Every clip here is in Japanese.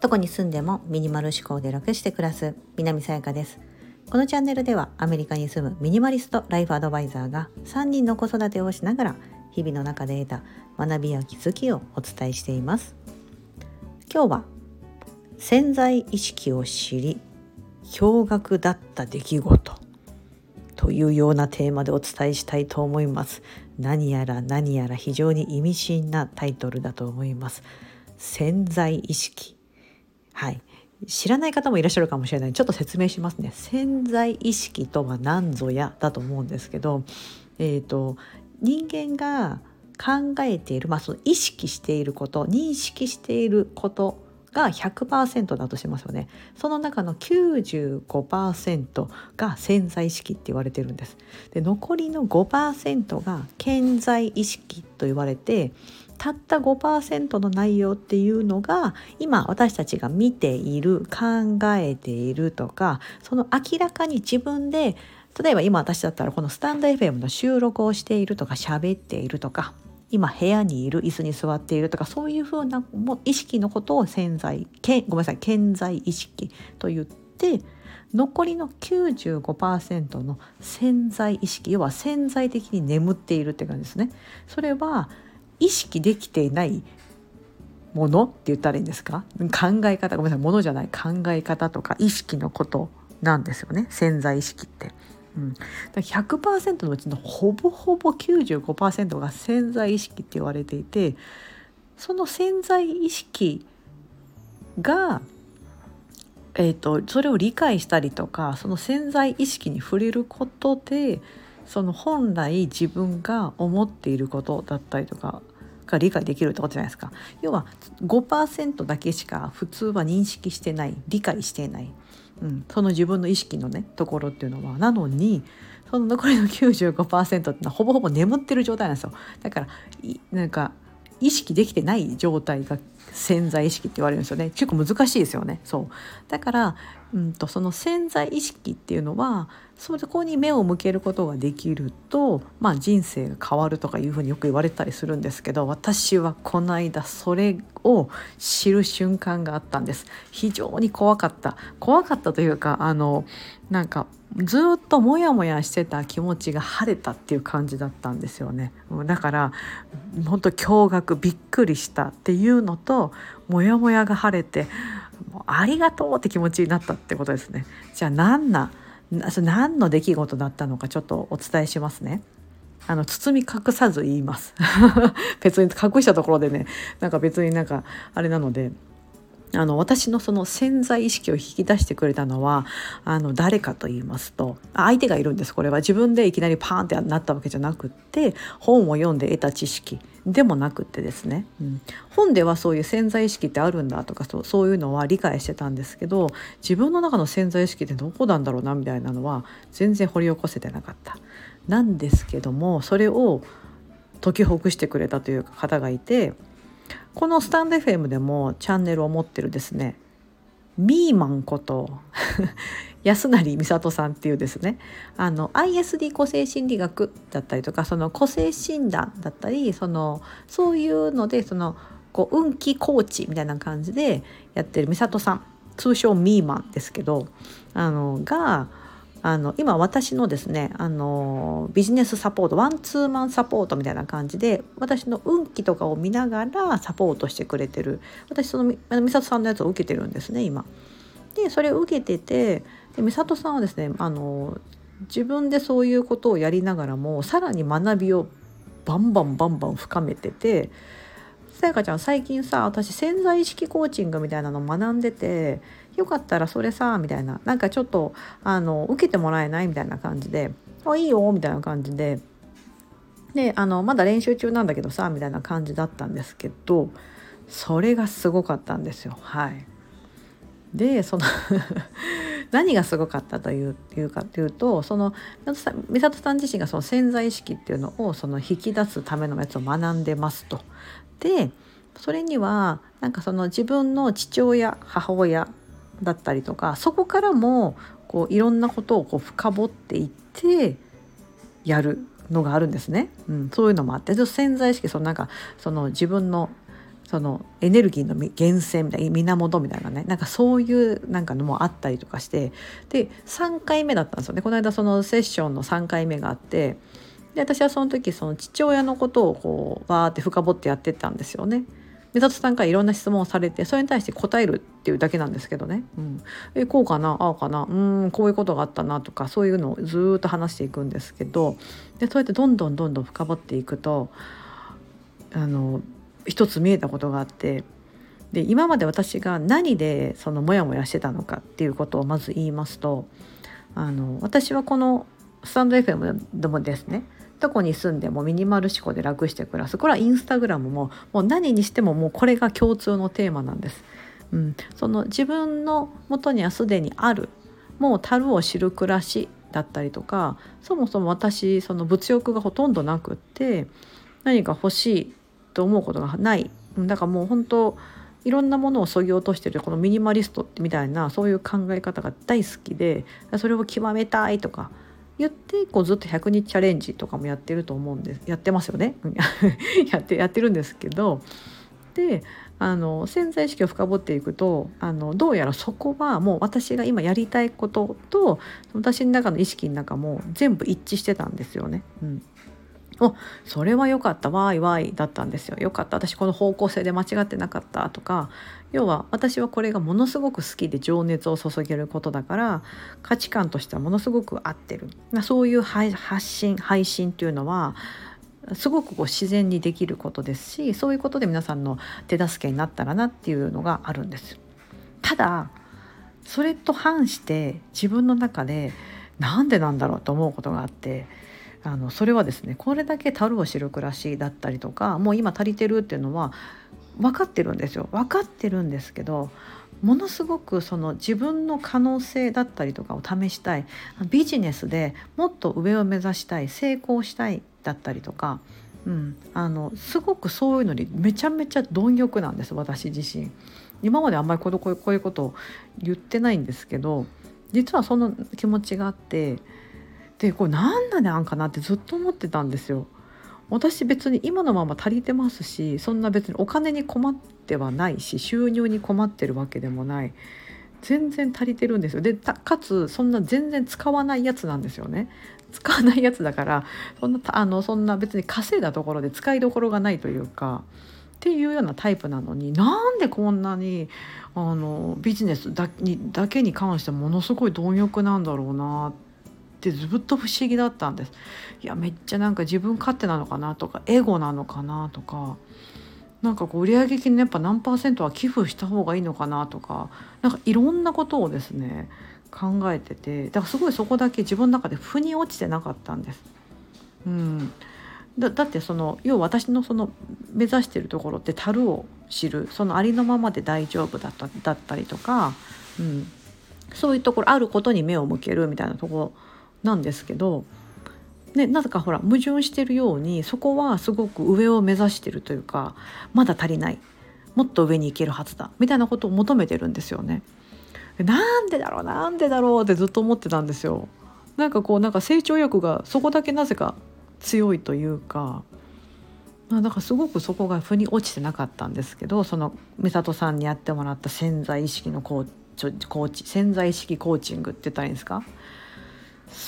どこに住んでもミニマル思考で楽して暮らす南さやかです。このチャンネルではアメリカに住むミニマリストライフアドバイザーが3人の子育てをしながら日々の中で得た学びや気づきをお伝えしています。今日は潜在意識を知り驚愕だった出来事というようなテーマでお伝えしたいと思います。何やら何やら非常に意味深なタイトルだと思います。潜在意識。はい。知らない方もいらっしゃるかもしれない。ちょっと説明しますね。潜在意識とは何ぞやだと思うんですけどえっ、ー、と人間が考えている、まあ、その意識していること認識していることが100%だとしますよね。その中の95%が潜在意識って言われてるんです。で残りの5%が潜在意識と言われてたった5%の内容っていうのが今私たちが見ている考えているとかその明らかに自分で例えば今私だったらこのスタンド FM の収録をしているとか喋っているとか今部屋にいる椅子に座っているとかそういうふうな意識のことを潜在けごめんなさい潜在意識と言って残りの95%の潜在意識要は潜在的に眠っているって感じですね。それは意識できていないものって言ったらいいんですか？考え方ごめんなさいものじゃない考え方とか意識のことなんですよね潜在意識って。うん、だ100%のうちのほぼほぼ95%が潜在意識って言われていてその潜在意識が、えーと、それを理解したりとかその潜在意識に触れることでその本来自分が思っていることだったりとかが理解できるってことじゃないですか。要は5%だけしか普通は認識してない理解していない。うん、その自分の意識のねところっていうのは。なのにその残りの95%ってのはほぼほぼ眠ってる状態なんですよ。だからなんか意識できてない状態が潜在意識って言われるんですよね。結構難しいですよね。そう。だから、うんと、その潜在意識っていうのはそこに目を向けることができると、まあ、人生が変わるとかいうふうによく言われたりするんですけど私はこの間それを知る瞬間があったんです。非常に怖かった。怖かったというかあのなんかずっとモヤモヤしてた気持ちが晴れたっていう感じだったんですよね。だから本当驚愕びっくりしたっていうのとモヤモヤが晴れてもうありがとうって気持ちになったってことですね。じゃあ何な何の出来事だったのかちょっとお伝えしますね。あの包み隠さず言います。別に隠したところでねなんか別になんかあれなので。あの私のその潜在意識を引き出してくれたのはあの誰かと言いますと相手がいるんです。これは自分でいきなりパーンってなったわけじゃなくって本を読んで得た知識でもなくってですね、うん、本ではそういう潜在意識ってあるんだとかそうそういうのは理解してたんですけど自分の中の潜在意識ってどこなんだろうなみたいなのは全然掘り起こせてなかった。なんですけどもそれを解きほぐしてくれたという方がいてこのスタンド FM でもチャンネルを持ってるですねミーマンこと 安成美里さんっていうですねあの ISD 個性心理学だったりとかその個性診断だったりそのそういうのでそのこう運気コーチみたいな感じでやってる美里さん通称ミーマンですけどあのがあの今私のですねあのビジネスサポートワンツーマンサポートみたいな感じで私の運気とかを見ながらサポートしてくれてる私その美里さんのやつを受けてるんですね今。でそれを受けててで美里さんはですねあの自分でそういうことをやりながらもさらに学びをバンバンバンバン深めててさやかちゃん最近さ私潜在意識コーチングみたいなの学んでてよかったらそれさみたいな。なんかちょっとあの受けてもらえないみたいな感じで「あいいよ」みたいな感じで。であのまだ練習中なんだけどさみたいな感じだったんですけど。それがすごかったんですよ。はい。でその 何がすごかったといういうかというとその美里さん自身がその潜在意識っていうのをその引き出すためのやつを学んでますと。でそれにはなんかその自分の父親母親だったりとかそこからもこういろんなことをこう深掘っていってやるのがあるんですね、うん、そういうのもあって。潜在意識そのなんかその自分のそのエネルギーの源泉みたいな源みたいなね。なんかそういうなんかのもあったりとかして。で3回目だったんですよね。この間そのセッションの3回目があって。で私はその時その父親のことをこうわーって深掘ってやってたんですよね。目里さんからいろんな質問をされてそれに対して答えるっていうだけなんですけどね、うん、えこうかなああかなうんこういうことがあったなとかそういうのをずっと話していくんですけどでそうやってどんどんどんどん深掘っていくとあの一つ見えたことがあってで今まで私が何でそのモヤモヤしてたのかっていうことをまず言いますとあの私はこのスタンド FM でもですねどこに住んでもミニマル思考で楽して暮らす。これはインスタグラムももう何にしてももうこれが共通のテーマなんです。うん、その自分のもとにはすでにあるもう樽を知る暮らしだったりとかそもそも私その物欲がほとんどなくって何か欲しいと思うことがない。だからもう本当いろんなものをそぎ落としてるこのミニマリストみたいなそういう考え方が大好きでそれを極めたいとか言ってこうずっと100日チャレンジとかもやってると思うんです。やってますよね。やってやってるんですけど。であの潜在意識を深掘っていくとあのどうやらそこはもう私が今やりたいことと私の中の意識の中も全部一致してたんですよね。うん。おそれは良かったわいわいだったんですよ。良かった私この方向性で間違ってなかったとか。要は私はこれがものすごく好きで情熱を注げることだから価値観としてはものすごく合ってる。そういう発信配信というのはすごくこう自然にできることですしそういうことで皆さんの手助けになったらなっていうのがあるんです。ただそれと反して自分の中でなんでなんだろうと思うことがあってあのそれはですねこれだけ樽を知る暮らしだったりとかもう今足りてるっていうのは分かってるんですよ分かってるんですけどものすごくその自分の可能性だったりとかを試したいビジネスでもっと上を目指したい成功したいだったりとか、うん、あのすごくそういうのにめちゃめちゃ貪欲なんです私自身。今まであんまりこうこういうことを言ってないんですけど実はその気持ちがあってでこれ何だねあんかなってずっと思ってたんですよ。私別に今のまま足りてますしそんな別にお金に困ってはないし収入に困ってるわけでもない。全然足りてるんですよ。でかつそんな全然使わないやつなんですよね。使わないやつだからそんなあのそんな別に稼いだところで使いどころがないというかっていうようなタイプなのになんでこんなにあのビジネスだにだけに関してものすごい貪欲なんだろうなってってずっと不思議だったんです。いやめっちゃなんか自分勝手なのかなとかエゴなのかなとかなんかこう売上金のやっぱ何パーセントは寄付した方がいいのかなとかなんかいろんなことをですね考えててだからすごいそこだけ自分の中で腑に落ちてなかったんです。うん、だだってその要は私のその目指してるところって樽を知るそのありのままで大丈夫だっただったりとか、うん、そういうところあることに目を向けるみたいなところなんですけど、ね、なぜかほら矛盾してるようにそこはすごく上を目指してるというかまだ足りないもっと上に行けるはずだみたいなことを求めてるんですよね。なんでだろうなんでだろうってずっと思ってたんですよ。なんかこうなんか成長欲がそこだけなぜか強いというか。だかすごくそこが腑に落ちてなかったんですけどその美里さんにやってもらった潜在意識のコーチ潜在意識コーチングって言ったらいいんですか？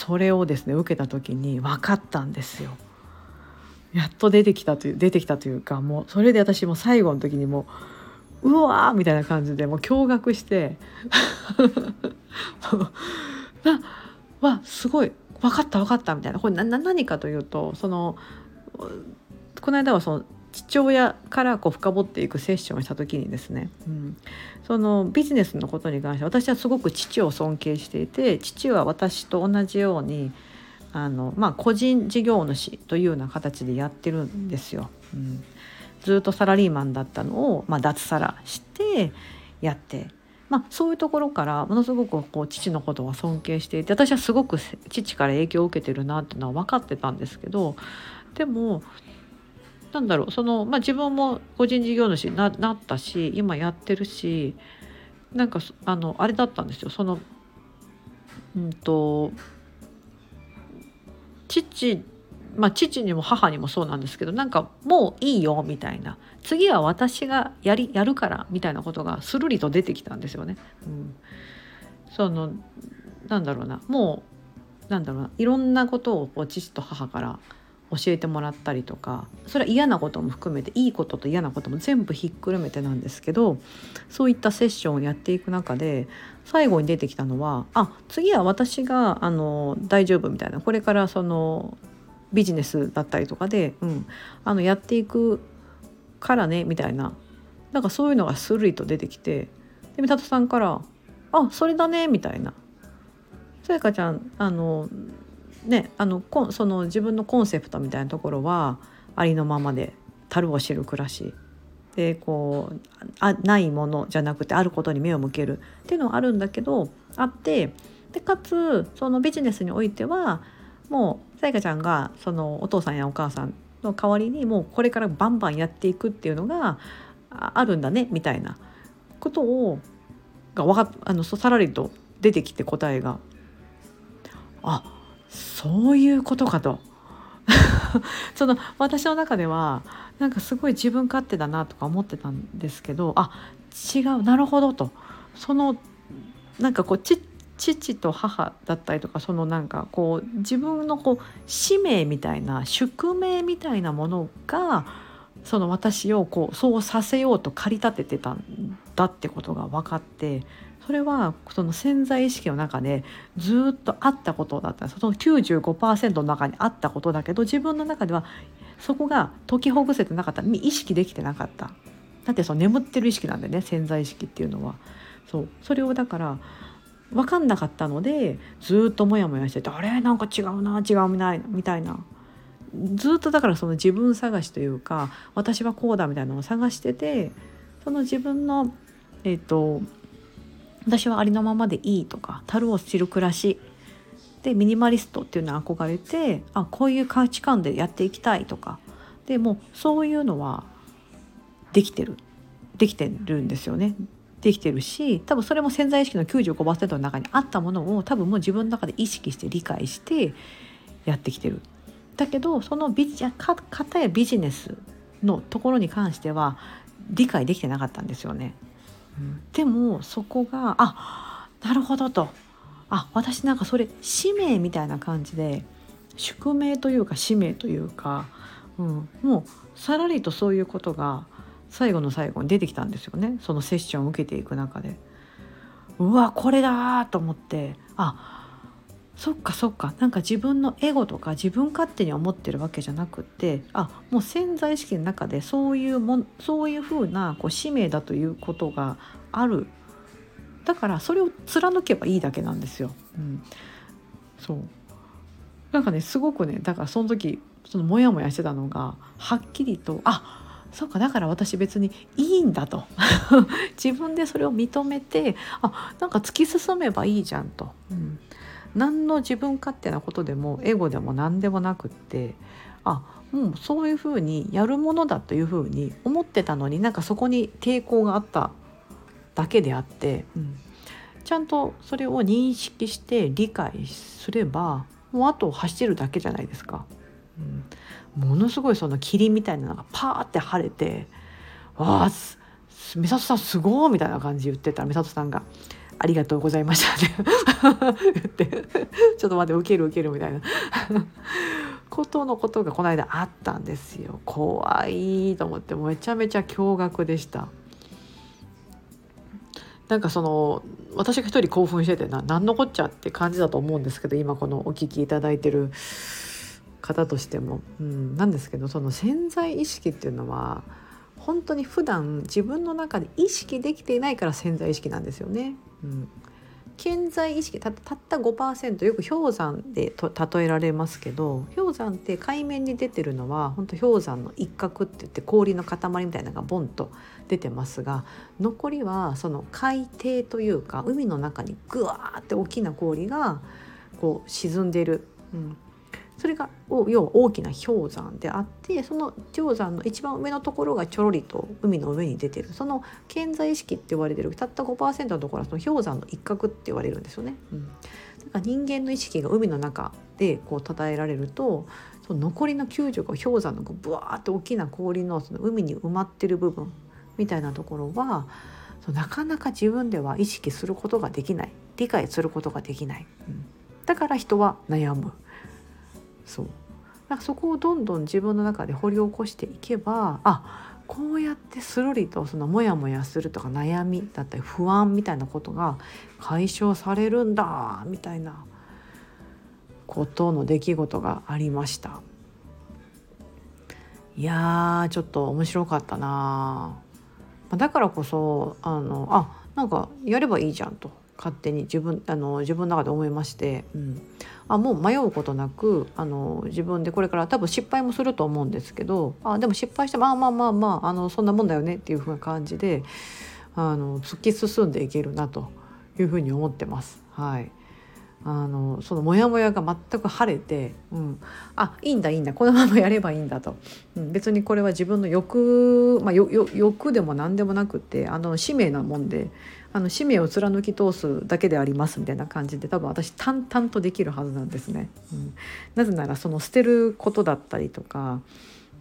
それをですね受けた時に分かったんですよ。やっと出てきたという出てきたというかもうそれで私も最後の時にもううわーみたいな感じでもう驚愕して なわすごい分かった分かったみたいなこれ何かというとそのこの間はその父親からこう深掘っていくセッションをした時にですね、うん、そのビジネスのことに関して私はすごく父を尊敬していて父は私と同じようにあの、まあ、個人事業主というような形でやってるんですよ。うん、ずっとサラリーマンだったのを、まあ、脱サラしてやって、まあ、そういうところからものすごくこう父のことは尊敬していて私はすごく父から影響を受けてるなっていうのは分かってたんですけどでもなんだろうその、まあ、自分も個人事業主になったし今やってるしなんかあのあれだったんですよ。そのうんと父まあ、父にも母にもそうなんですけどなんかもういいよみたいな。次は私がやりやるからみたいなことがするりと出てきたんですよね。うん、そのなんだろうな。もうなんだろうな。いろんなことをこう父と母から教えてもらったりとかそれは嫌なことも含めていいことと嫌なことも全部ひっくるめてなんですけどそういったセッションをやっていく中で最後に出てきたのはあ次は私があの大丈夫みたいなこれからそのビジネスだったりとかで、うん、あのやっていくからねみたいななんかそういうのがスルリと出てきてで三里さんから「あそれだね」みたいな「さやかちゃんあのねあのその自分のコンセプトみたいなところはありのままで樽を知る暮らし。でこうあないものじゃなくてあることに目を向けるっていうのはあるんだけどあってでかつそのビジネスにおいてはもうさやかちゃんがそのお父さんやお母さんの代わりにもうこれからバンバンやっていくっていうのがあるんだねみたいな。ことをがわかあのさらりと出てきて答えが。あそういうことかと。その私の中ではなんかすごい自分勝手だなとか思ってたんですけどあ違うなるほどと。そのなんかこうち父と母だったりとかそのなんかこう自分のこう使命みたいな宿命みたいなものがその私をこうそうさせようと駆り立ててたんだってことが分かってそれはその潜在意識の中でずっとあったことだった。その95%の中にあったことだけど自分の中ではそこが解きほぐせてなかった。意識できてなかった。だってその眠ってる意識なんでね潜在意識っていうのは。そう。それをだから分かんなかったのでずっとモヤモヤしててあれ？なんか違うな違うみたいな。みたいなずっとだからその自分探しというか私はこうだみたいなのを探しててその自分のえっ、ー、と私はありのままでいいとか樽を知る暮らしでミニマリストっていうのは憧れてあこういう価値観でやっていきたいとかでもそういうのはできてるできてるんですよねできてるし多分それも潜在意識の95%の中にあったものを多分もう自分の中で意識して理解してやってきてる。だけどそのビジかたやビジネスのところに関しては理解できてなかったんですよね。でもそこがあなるほどと。あ私なんかそれ使命みたいな感じで宿命というか使命というか、うん、もうさらりとそういうことが最後の最後に出てきたんですよね。そのセッションを受けていく中で。うわこれだと思って。あそっかそっか。なんか自分のエゴとか自分勝手に思ってるわけじゃなくってあもう潜在意識の中でそういうもそういうふうなこう使命だということがある。だからそれを貫けばいいだけなんですよ。うん、そう。なんかねすごくねだからその時そのモヤモヤしてたのがはっきりとあそうかだから私別にいいんだと。自分でそれを認めてあなんか突き進めばいいじゃんと、うん、何の自分勝手なことでもエゴでも何でもなくってあもうそういうふうにやるものだというふうに思ってたのになんかそこに抵抗があっただけであって、うん、ちゃんとそれを認識して理解すればもうあと走るだけじゃないですか。うんものすごいその霧みたいなのがパーって晴れて「わあ美里さんすごい!」みたいな感じ言ってたら美里さんが「ありがとうございました」って。言って「ちょっと待って受ける受ける」みたいな。ことのことがこの間あったんですよ。怖いと思ってめちゃめちゃ驚愕でした。なんかその私が一人興奮しててな何のこっちゃって感じだと思うんですけど今このお聞きいただいてる方としても、うん、なんですけどその潜在意識っていうのは本当に普段自分の中で意識できていないから潜在意識なんですよね。うん、潜在意識たった5%よく氷山で例えられますけど氷山って海面に出てるのは本当氷山の一角って言って氷の塊みたいなのがボンと出てますが残りはその海底というか海の中にグワーって大きな氷がこう沈んでる、うん、それが要は大きな氷山であってその氷山の一番上のところがちょろりと海の上に出てる。その潜在意識って言われてる。たった5%のところはその氷山の一角って言われるんですよね。うん、なんか人間の意識が海の中でこう称えられるとその残りの95氷山のこうブワーって大きな氷のその海に埋まってる部分みたいなところはなかなか自分では意識することができない。理解することができない、うん、だから人は悩む。そう。だかそこをどんどん自分の中で掘り起こしていけばあこうやってするりとそのモヤモヤするとか悩みだったり不安みたいなことが解消されるんだみたいなことの出来事がありました。いやちょっと面白かったなだからこそあのあなんかやればいいじゃんと。勝手に自分あの自分の中で思いまして、うん、あもう迷うことなくあの自分でこれから多分失敗もすると思うんですけどあでも失敗してもあまあまあまああのそんなもんだよねっていうふうな感じであの突き進んでいけるなというふうに思ってます。はいあのそのモヤモヤが全く晴れて、うん、あいいんだいいんだ。このままやればいいんだと、うん、別にこれは自分の欲、まあ、欲でも何でもなくてあの使命なもんであの使命を貫き通すだけでありますみたいな感じで多分私淡々とできるはずなんですね。うん、なぜならその捨てることだったりとか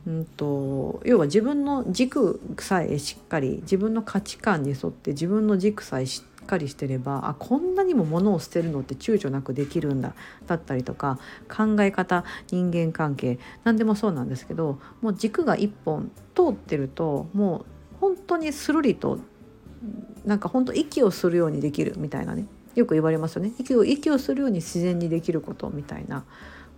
うんと要は自分の軸さえしっかり自分の価値観に沿って自分の軸さえしかりしてればあこんなにも物を捨てるのって躊躇なくできるんだだったりとか考え方人間関係何でもそうなんですけどもう軸が一本通ってるともう本当にするりとなんか本当息をするようにできるみたいなねよく言われますよね息を息をするように自然にできることみたいな。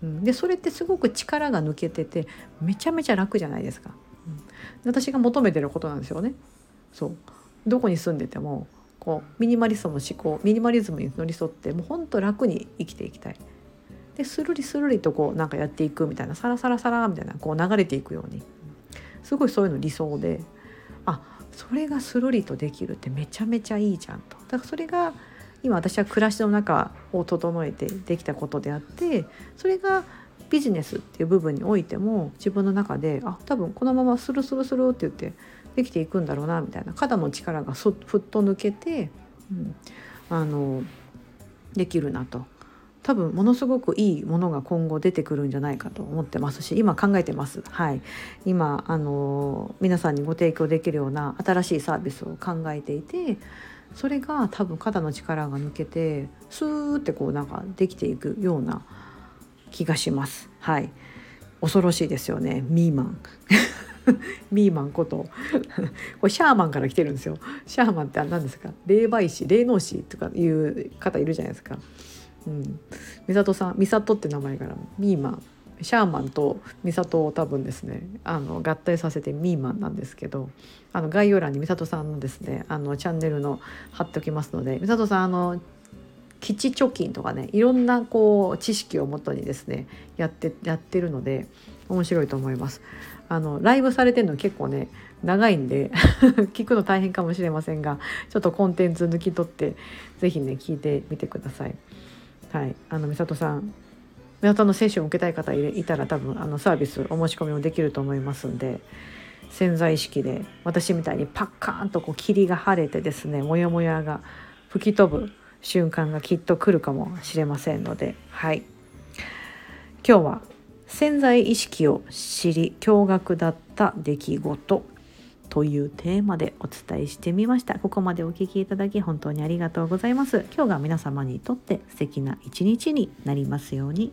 うん、でそれってすごく力が抜けててめちゃめちゃ楽じゃないですか。うん、私が求めてることなんですよね。そうどこに住んでてもこうミニマリストの思考ミニマリズムに寄り添ってもうほんと楽に生きていきたい。でスルリスルリとこうなんかやっていくみたいなサラサラサラみたいなこう流れていくようにすごいそういうの理想であそれがスルリとできるってめちゃめちゃいいじゃんと。だからそれが今私は暮らしの中を整えてできたことであってそれがビジネスっていう部分においても自分の中であ多分このままスルスルスルって言ってできていくんだろうなみたいな。肩の力がふっと抜けて、うん、あのできるなと。多分ものすごくいいものが今後出てくるんじゃないかと思ってますし今考えてます。はい、今あの皆さんにご提供できるような新しいサービスを考えていてそれが多分肩の力が抜けてスーってこうなんかできていくような気がします。はい。恐ろしいですよね。ミーマン。ミーマンこと これシャーマンから来てるんですよシャーマンって何ですか？霊媒師霊能師とかいう方いるじゃないですか。うん、美里さん美里って名前からミーマンシャーマンと美里を多分ですねあの合体させてミーマンなんですけどあの概要欄に美里さんのですねあのチャンネルの貼っておきますので美里さんあの基地貯金とかねいろんなこう知識をもとにですねやってやってるので面白いと思います。あのライブされてるの結構ね長いんで 聞くの大変かもしれませんがちょっとコンテンツ抜き取って是非ね聞いてみてください。はい、あの美里さん美里のセッションを受けたい方いたら多分あのサービスお申し込みもできると思いますんで潜在意識で私みたいにパッカーンとこう霧が晴れてですねモヤモヤが吹き飛ぶ瞬間がきっと来るかもしれませんのではい今日は潜在意識を知り驚愕だった出来事というテーマでお伝えしてみました。ここまでお聴きいただき本当にありがとうございます。今日が皆様にとって素敵な一日になりますように。